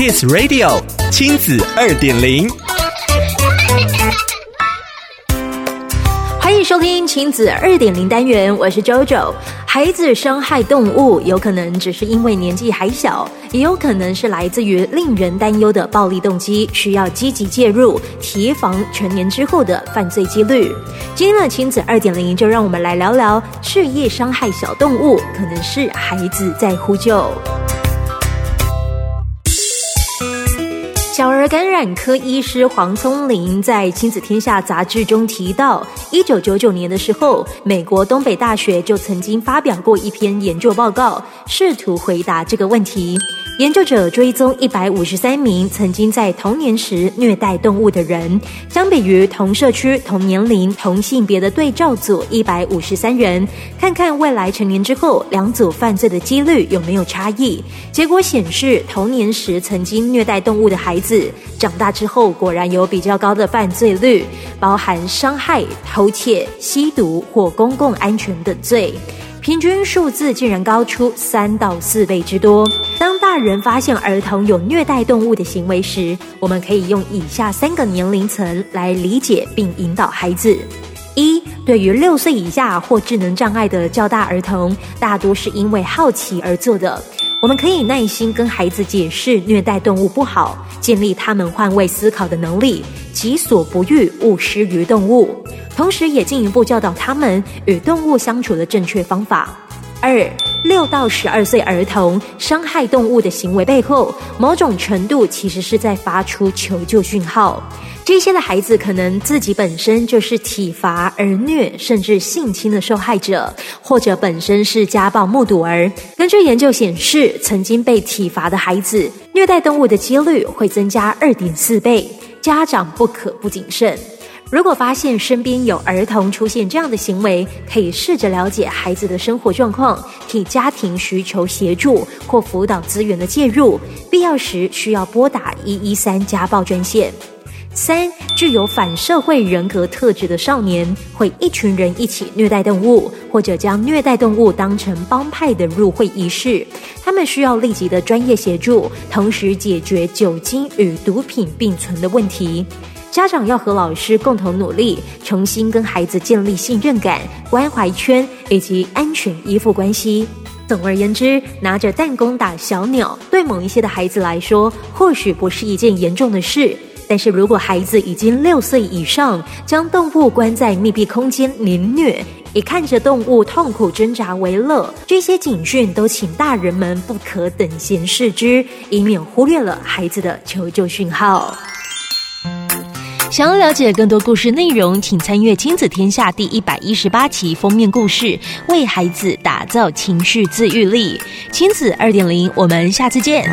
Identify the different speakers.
Speaker 1: Kiss Radio 亲子二点零，
Speaker 2: 欢迎收听亲子二点零单元，我是 JoJo。孩子伤害动物，有可能只是因为年纪还小，也有可能是来自于令人担忧的暴力动机，需要积极介入，提防成年之后的犯罪几率。今天的亲子二点零，就让我们来聊聊事业伤害小动物，可能是孩子在呼救。而感染科医师黄聪林在《亲子天下》杂志中提到，一九九九年的时候，美国东北大学就曾经发表过一篇研究报告，试图回答这个问题。研究者追踪一百五十三名曾经在童年时虐待动物的人，相比于同社区、同年龄、同性别的对照组一百五十三人，看看未来成年之后两组犯罪的几率有没有差异。结果显示，童年时曾经虐待动物的孩子，长大之后果然有比较高的犯罪率，包含伤害、偷窃、吸毒或公共安全等罪。平均数字竟然高出三到四倍之多。当大人发现儿童有虐待动物的行为时，我们可以用以下三个年龄层来理解并引导孩子：一、对于六岁以下或智能障碍的较大儿童，大多是因为好奇而做的。我们可以耐心跟孩子解释虐待动物不好，建立他们换位思考的能力，己所不欲，勿施于动物。同时，也进一步教导他们与动物相处的正确方法。二、六到十二岁儿童伤害动物的行为背后，某种程度其实是在发出求救讯号。这些的孩子可能自己本身就是体罚、儿虐甚至性侵的受害者，或者本身是家暴目睹儿。根据研究显示，曾经被体罚的孩子虐待动物的几率会增加二点四倍。家长不可不谨慎。如果发现身边有儿童出现这样的行为，可以试着了解孩子的生活状况，替家庭需求协助或辅导资源的介入，必要时需要拨打一一三家暴专线。三、具有反社会人格特质的少年，会一群人一起虐待动物，或者将虐待动物当成帮派的入会仪式。他们需要立即的专业协助，同时解决酒精与毒品并存的问题。家长要和老师共同努力，重新跟孩子建立信任感、关怀圈以及安全依附关系。总而言之，拿着弹弓打小鸟，对某一些的孩子来说，或许不是一件严重的事。但是如果孩子已经六岁以上，将动物关在密闭空间凌虐，以看着动物痛苦挣扎为乐，这些警讯都请大人们不可等闲视之，以免忽略了孩子的求救讯号。想要了解更多故事内容，请参阅《亲子天下》第一百一十八期封面故事，为孩子打造情绪自愈力。亲子二点零，我们下次见。